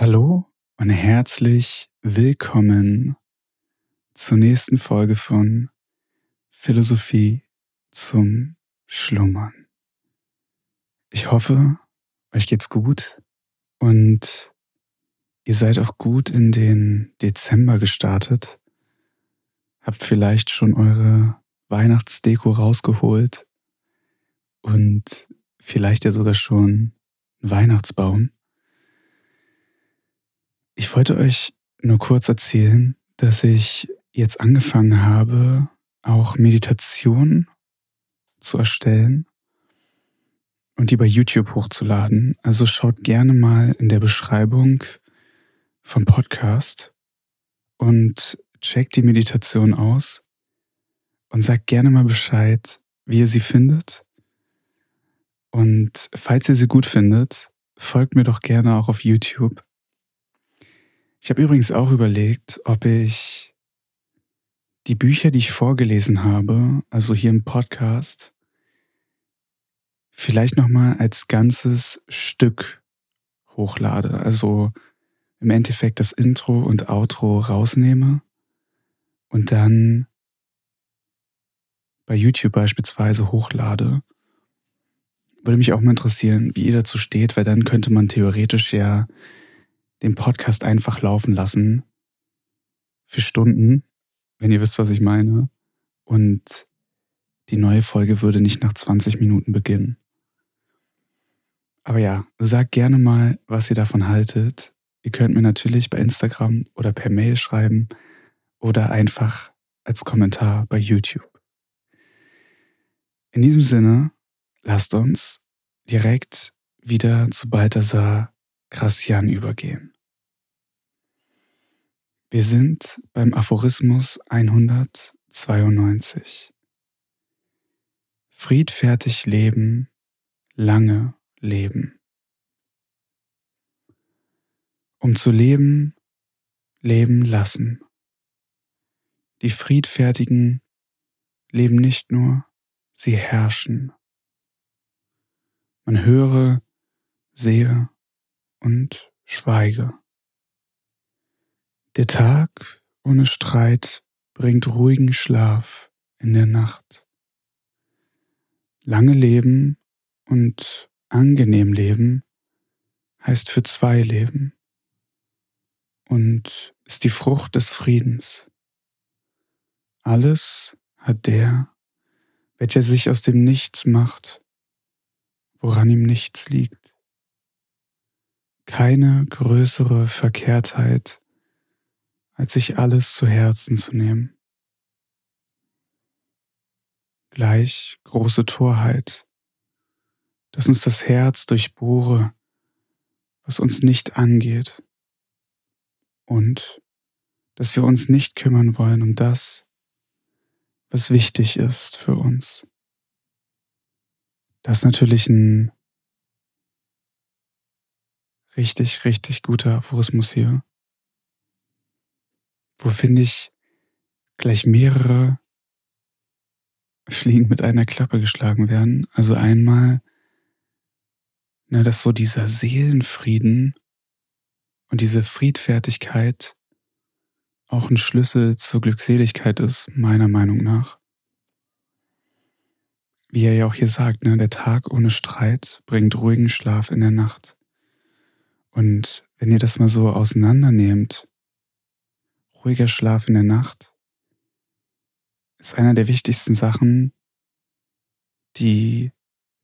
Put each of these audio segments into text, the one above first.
Hallo und herzlich willkommen zur nächsten Folge von Philosophie zum Schlummern. Ich hoffe, euch geht's gut und ihr seid auch gut in den Dezember gestartet. Habt vielleicht schon eure Weihnachtsdeko rausgeholt und vielleicht ja sogar schon einen Weihnachtsbaum. Ich wollte euch nur kurz erzählen, dass ich jetzt angefangen habe, auch Meditation zu erstellen und die bei YouTube hochzuladen. Also schaut gerne mal in der Beschreibung vom Podcast und checkt die Meditation aus und sagt gerne mal Bescheid, wie ihr sie findet. Und falls ihr sie gut findet, folgt mir doch gerne auch auf YouTube. Ich habe übrigens auch überlegt, ob ich die Bücher, die ich vorgelesen habe, also hier im Podcast, vielleicht nochmal als ganzes Stück hochlade. Also im Endeffekt das Intro und Outro rausnehme und dann bei YouTube beispielsweise hochlade. Würde mich auch mal interessieren, wie ihr dazu steht, weil dann könnte man theoretisch ja den Podcast einfach laufen lassen für Stunden, wenn ihr wisst, was ich meine. Und die neue Folge würde nicht nach 20 Minuten beginnen. Aber ja, sagt gerne mal, was ihr davon haltet. Ihr könnt mir natürlich bei Instagram oder per Mail schreiben oder einfach als Kommentar bei YouTube. In diesem Sinne, lasst uns direkt wieder zu Balthasar Gracian übergehen. Wir sind beim Aphorismus 192. Friedfertig leben, lange leben. Um zu leben, leben lassen. Die Friedfertigen leben nicht nur, sie herrschen. Man höre, sehe und schweige. Der Tag ohne Streit bringt ruhigen Schlaf in der Nacht. Lange Leben und angenehm Leben heißt für zwei Leben und ist die Frucht des Friedens. Alles hat der, welcher sich aus dem Nichts macht, woran ihm nichts liegt. Keine größere Verkehrtheit als sich alles zu Herzen zu nehmen. Gleich große Torheit, dass uns das Herz durchbohre, was uns nicht angeht, und dass wir uns nicht kümmern wollen um das, was wichtig ist für uns. Das ist natürlich ein richtig, richtig guter Aphorismus hier wo finde ich gleich mehrere Fliegen mit einer Klappe geschlagen werden. Also einmal, ne, dass so dieser Seelenfrieden und diese Friedfertigkeit auch ein Schlüssel zur Glückseligkeit ist, meiner Meinung nach. Wie er ja auch hier sagt, ne, der Tag ohne Streit bringt ruhigen Schlaf in der Nacht. Und wenn ihr das mal so auseinandernehmt, ruhiger Schlaf in der Nacht ist einer der wichtigsten Sachen, die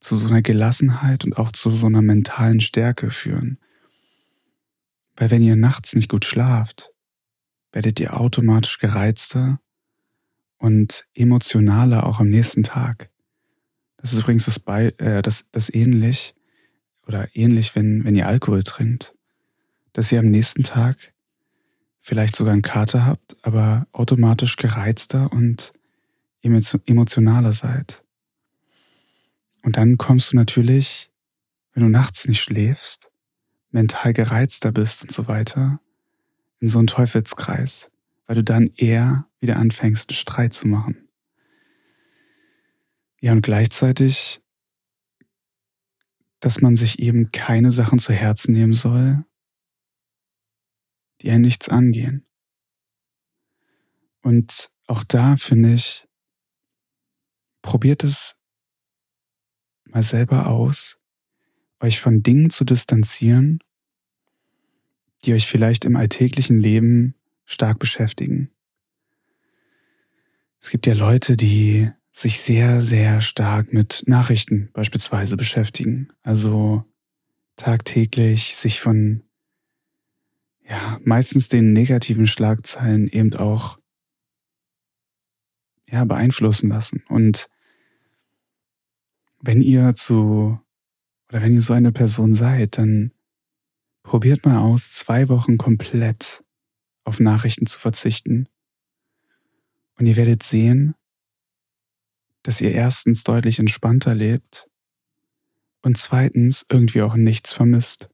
zu so einer Gelassenheit und auch zu so einer mentalen Stärke führen. Weil wenn ihr nachts nicht gut schlaft, werdet ihr automatisch gereizter und emotionaler auch am nächsten Tag. Das ist übrigens das, Be äh, das, das ähnlich oder ähnlich, wenn, wenn ihr Alkohol trinkt, dass ihr am nächsten Tag vielleicht sogar einen Kater habt, aber automatisch gereizter und emotionaler seid. Und dann kommst du natürlich, wenn du nachts nicht schläfst, mental gereizter bist und so weiter, in so einen Teufelskreis, weil du dann eher wieder anfängst, einen Streit zu machen. Ja, und gleichzeitig, dass man sich eben keine Sachen zu Herzen nehmen soll, die einen nichts angehen. Und auch da finde ich, probiert es mal selber aus, euch von Dingen zu distanzieren, die euch vielleicht im alltäglichen Leben stark beschäftigen. Es gibt ja Leute, die sich sehr, sehr stark mit Nachrichten beispielsweise beschäftigen. Also tagtäglich sich von ja, meistens den negativen Schlagzeilen eben auch ja, beeinflussen lassen. Und wenn ihr zu oder wenn ihr so eine Person seid, dann probiert mal aus, zwei Wochen komplett auf Nachrichten zu verzichten. Und ihr werdet sehen, dass ihr erstens deutlich entspannter lebt und zweitens irgendwie auch nichts vermisst.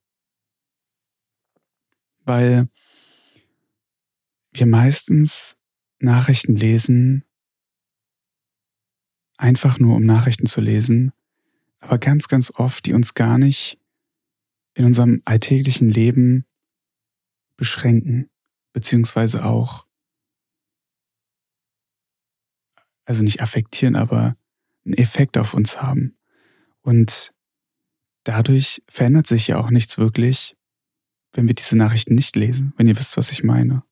Weil wir meistens Nachrichten lesen, einfach nur um Nachrichten zu lesen, aber ganz, ganz oft, die uns gar nicht in unserem alltäglichen Leben beschränken, beziehungsweise auch, also nicht affektieren, aber einen Effekt auf uns haben. Und dadurch verändert sich ja auch nichts wirklich, wenn wir diese Nachrichten nicht lesen, wenn ihr wisst, was ich meine.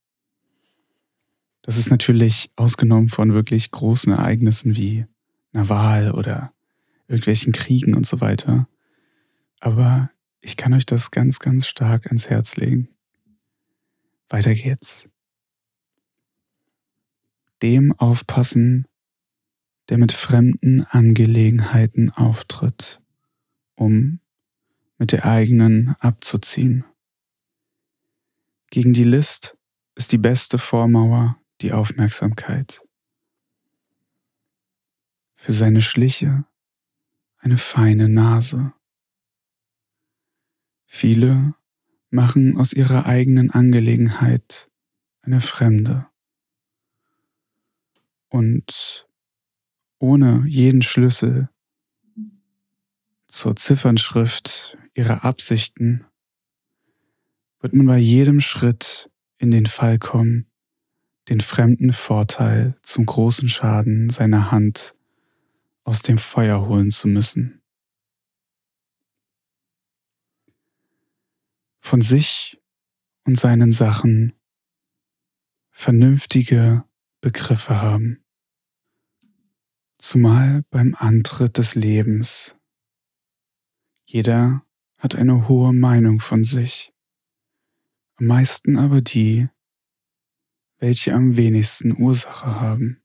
Das ist natürlich ausgenommen von wirklich großen Ereignissen wie einer Wahl oder irgendwelchen Kriegen und so weiter. Aber ich kann euch das ganz, ganz stark ans Herz legen. Weiter geht's. Dem aufpassen, der mit fremden Angelegenheiten auftritt, um mit der eigenen abzuziehen. Gegen die List ist die beste Vormauer die Aufmerksamkeit. Für seine Schliche eine feine Nase. Viele machen aus ihrer eigenen Angelegenheit eine fremde. Und ohne jeden Schlüssel zur Ziffernschrift ihrer Absichten wird man bei jedem Schritt in den Fall kommen, den fremden Vorteil zum großen Schaden seiner Hand aus dem Feuer holen zu müssen. Von sich und seinen Sachen vernünftige Begriffe haben, zumal beim Antritt des Lebens. Jeder hat eine hohe Meinung von sich, am meisten aber die, welche am wenigsten Ursache haben.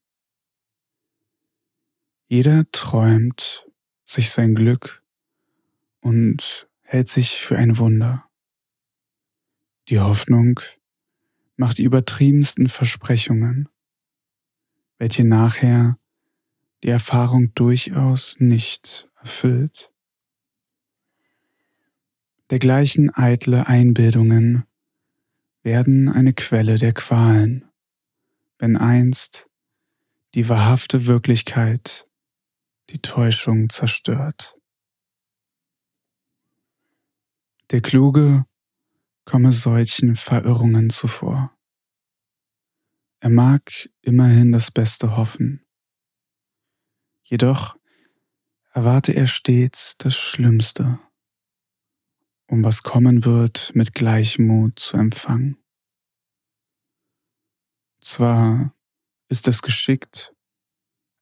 Jeder träumt sich sein Glück und hält sich für ein Wunder. Die Hoffnung macht die übertriebensten Versprechungen, welche nachher die Erfahrung durchaus nicht erfüllt. Dergleichen eitle Einbildungen werden eine Quelle der Qualen, wenn einst die wahrhafte Wirklichkeit die Täuschung zerstört. Der Kluge komme solchen Verirrungen zuvor. Er mag immerhin das Beste hoffen, jedoch erwarte er stets das Schlimmste, um was kommen wird mit Gleichmut zu empfangen. Zwar ist es geschickt,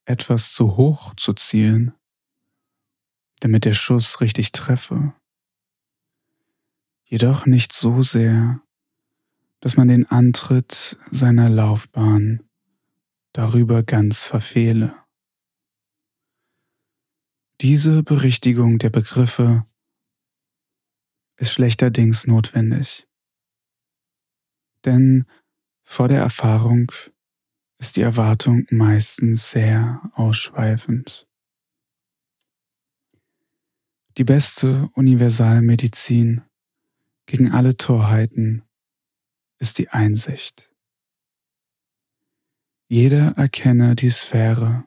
etwas zu hoch zu zielen, damit der Schuss richtig treffe. Jedoch nicht so sehr, dass man den Antritt seiner Laufbahn darüber ganz verfehle. Diese Berichtigung der Begriffe ist schlechterdings notwendig. Denn vor der Erfahrung ist die Erwartung meistens sehr ausschweifend. Die beste Universalmedizin gegen alle Torheiten ist die Einsicht. Jeder erkenne die Sphäre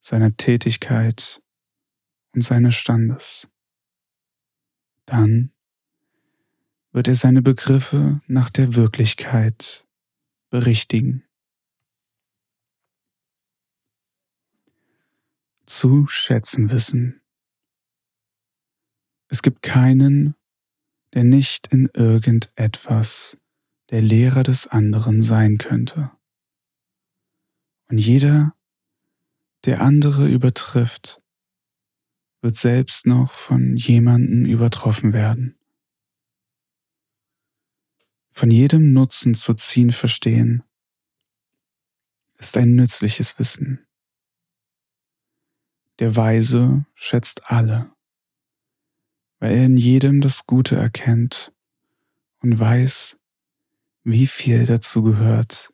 seiner Tätigkeit und seines Standes. Dann wird er seine Begriffe nach der Wirklichkeit berichtigen. Zu schätzen wissen. Es gibt keinen, der nicht in irgendetwas der Lehrer des anderen sein könnte. Und jeder, der andere übertrifft, wird selbst noch von jemanden übertroffen werden. Von jedem Nutzen zu ziehen verstehen, ist ein nützliches Wissen. Der Weise schätzt alle, weil er in jedem das Gute erkennt und weiß, wie viel dazu gehört,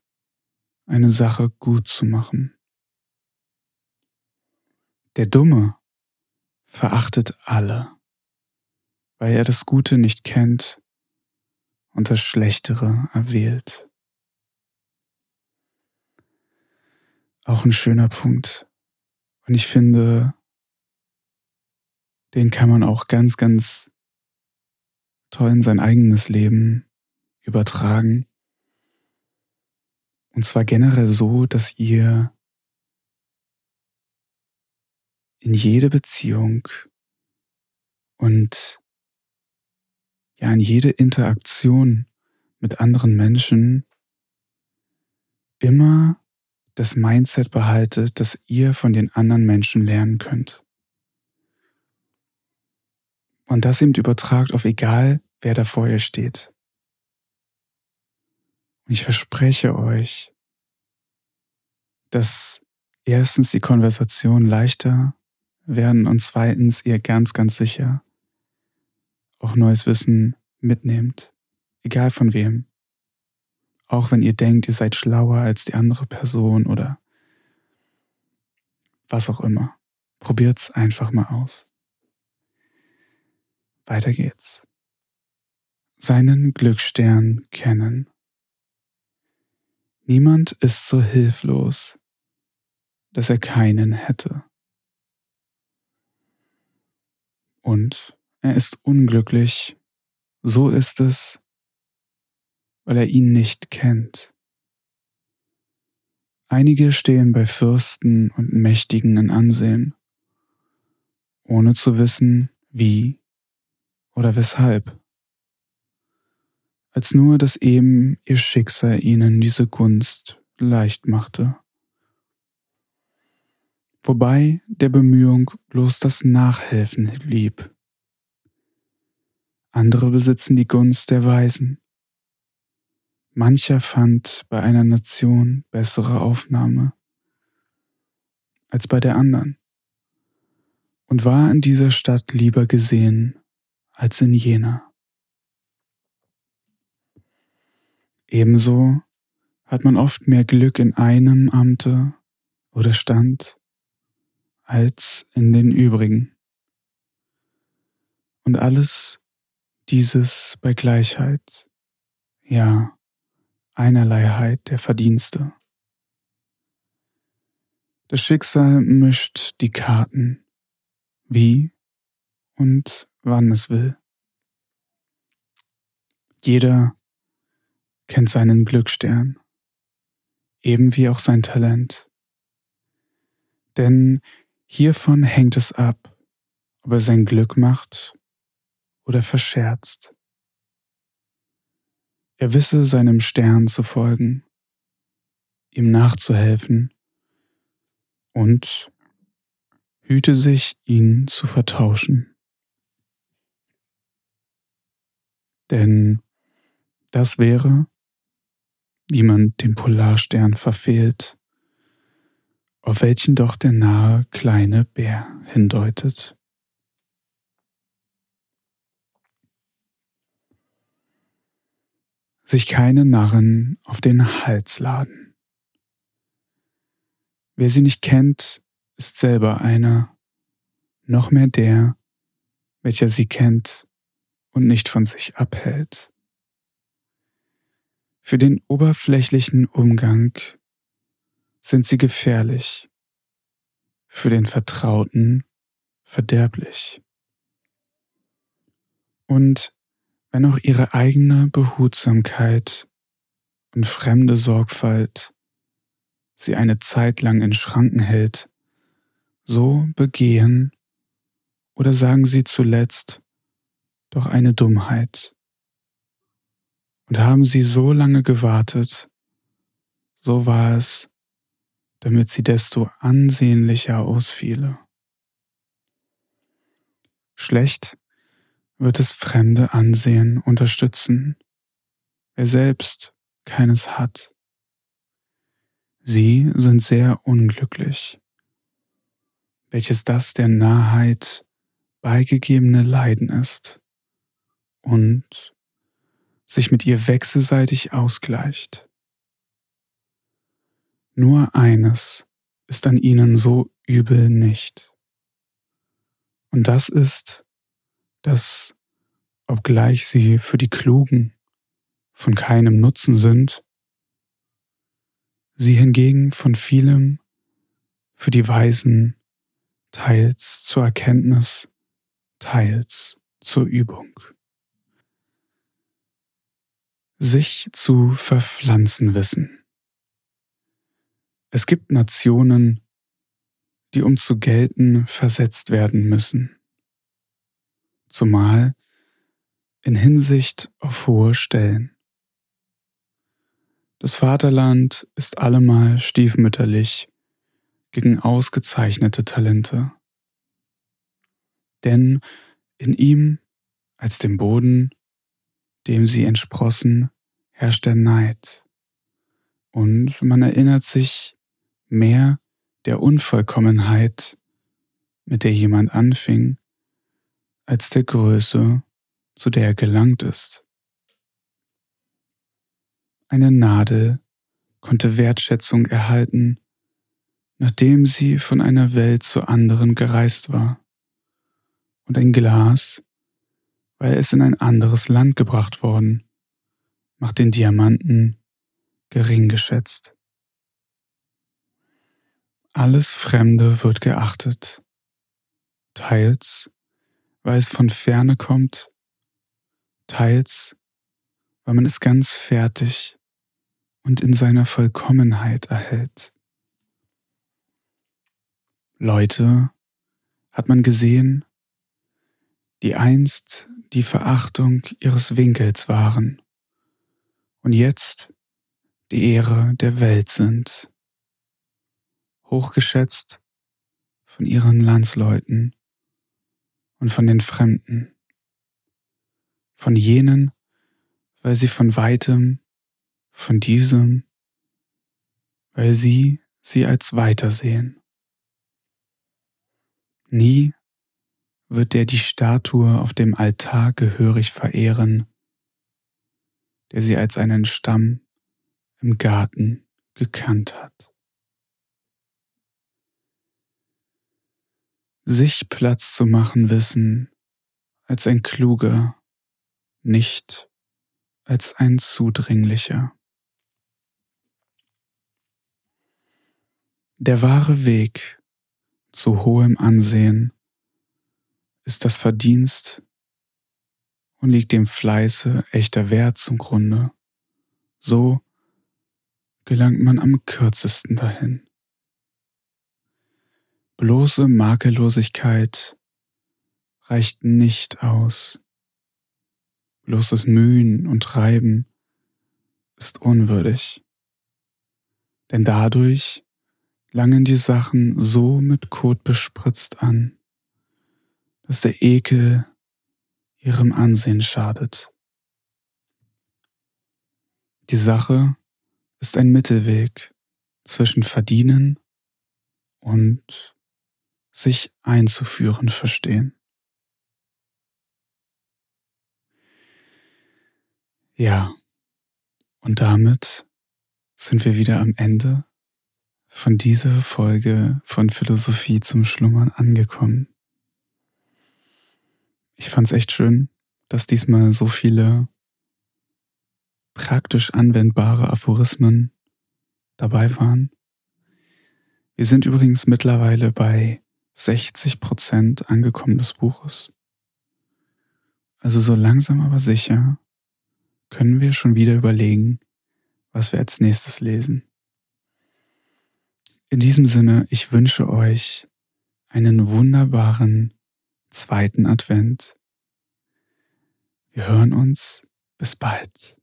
eine Sache gut zu machen. Der Dumme verachtet alle, weil er das Gute nicht kennt und das Schlechtere erwählt. Auch ein schöner Punkt. Und ich finde, den kann man auch ganz, ganz toll in sein eigenes Leben übertragen. Und zwar generell so, dass ihr in jede Beziehung und ja in jede Interaktion mit anderen Menschen immer das Mindset behaltet, dass ihr von den anderen Menschen lernen könnt. Und das eben übertragt auf egal, wer da vor ihr steht. Und ich verspreche euch, dass erstens die Konversation leichter werden und zweitens ihr ganz, ganz sicher auch neues Wissen mitnehmt, egal von wem. Auch wenn ihr denkt, ihr seid schlauer als die andere Person oder was auch immer. Probiert's einfach mal aus. Weiter geht's. Seinen Glücksstern kennen. Niemand ist so hilflos, dass er keinen hätte. Und er ist unglücklich, so ist es, weil er ihn nicht kennt. Einige stehen bei Fürsten und Mächtigen in Ansehen, ohne zu wissen, wie oder weshalb, als nur, dass eben ihr Schicksal ihnen diese Gunst leicht machte wobei der Bemühung bloß das Nachhelfen blieb. Andere besitzen die Gunst der Weisen. Mancher fand bei einer Nation bessere Aufnahme als bei der anderen und war in dieser Stadt lieber gesehen als in jener. Ebenso hat man oft mehr Glück in einem Amte oder Stand als in den übrigen. Und alles dieses bei Gleichheit, ja, Einerleiheit der Verdienste. Das Schicksal mischt die Karten, wie und wann es will. Jeder kennt seinen Glücksstern, eben wie auch sein Talent. Denn Hiervon hängt es ab, ob er sein Glück macht oder verscherzt. Er wisse seinem Stern zu folgen, ihm nachzuhelfen und hüte sich, ihn zu vertauschen. Denn das wäre, wie man den Polarstern verfehlt, auf welchen doch der nahe kleine Bär hindeutet. Sich keine Narren auf den Hals laden. Wer sie nicht kennt, ist selber einer, noch mehr der, welcher sie kennt und nicht von sich abhält. Für den oberflächlichen Umgang sind sie gefährlich, für den Vertrauten verderblich. Und wenn auch ihre eigene Behutsamkeit und fremde Sorgfalt sie eine Zeit lang in Schranken hält, so begehen oder sagen sie zuletzt doch eine Dummheit. Und haben sie so lange gewartet, so war es, damit sie desto ansehnlicher ausfiele. Schlecht wird es fremde Ansehen unterstützen, wer selbst keines hat. Sie sind sehr unglücklich, welches das der Nahheit beigegebene Leiden ist und sich mit ihr wechselseitig ausgleicht. Nur eines ist an ihnen so übel nicht. Und das ist, dass, obgleich sie für die Klugen von keinem Nutzen sind, sie hingegen von vielem für die Weisen teils zur Erkenntnis, teils zur Übung. Sich zu verpflanzen wissen. Es gibt Nationen, die um zu gelten versetzt werden müssen, zumal in Hinsicht auf hohe Stellen. Das Vaterland ist allemal stiefmütterlich gegen ausgezeichnete Talente. Denn in ihm als dem Boden, dem sie entsprossen, herrscht der Neid. Und man erinnert sich mehr der Unvollkommenheit, mit der jemand anfing, als der Größe, zu der er gelangt ist. Eine Nadel konnte Wertschätzung erhalten, nachdem sie von einer Welt zur anderen gereist war. Und ein Glas, weil es in ein anderes Land gebracht worden, macht den Diamanten gering geschätzt. Alles Fremde wird geachtet, teils, weil es von ferne kommt, teils, weil man es ganz fertig und in seiner Vollkommenheit erhält. Leute hat man gesehen, die einst die Verachtung ihres Winkels waren und jetzt die Ehre der Welt sind, hochgeschätzt von ihren Landsleuten und von den Fremden, von jenen, weil sie von weitem von diesem, weil sie sie als weiter sehen. Nie wird der die Statue auf dem Altar gehörig verehren, der sie als einen Stamm im Garten gekannt hat. Sich Platz zu machen wissen als ein kluger, nicht als ein zudringlicher. Der wahre Weg zu hohem Ansehen ist das Verdienst und liegt dem Fleiße echter Wert zum Grunde. So gelangt man am kürzesten dahin. Bloße Makellosigkeit reicht nicht aus. Bloßes Mühen und Treiben ist unwürdig. Denn dadurch langen die Sachen so mit Kot bespritzt an, dass der Ekel ihrem Ansehen schadet. Die Sache ist ein Mittelweg zwischen verdienen und sich einzuführen verstehen. Ja, und damit sind wir wieder am Ende von dieser Folge von Philosophie zum Schlummern angekommen. Ich fand es echt schön, dass diesmal so viele praktisch anwendbare Aphorismen dabei waren. Wir sind übrigens mittlerweile bei 60 Prozent angekommen des Buches. Also so langsam aber sicher können wir schon wieder überlegen, was wir als nächstes lesen. In diesem Sinne, ich wünsche euch einen wunderbaren zweiten Advent. Wir hören uns. Bis bald.